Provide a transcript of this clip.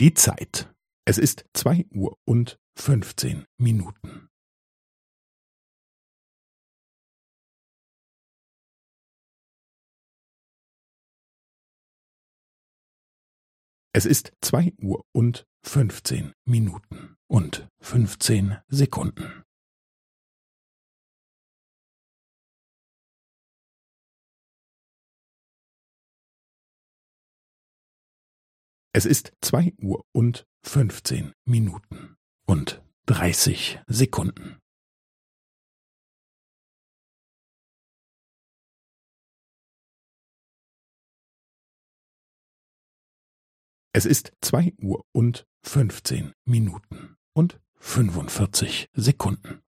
Die Zeit. Es ist zwei Uhr und fünfzehn Minuten. Es ist zwei Uhr und fünfzehn Minuten und fünfzehn Sekunden. Es ist zwei Uhr und fünfzehn Minuten und dreißig Sekunden. Es ist zwei Uhr und fünfzehn Minuten und fünfundvierzig Sekunden.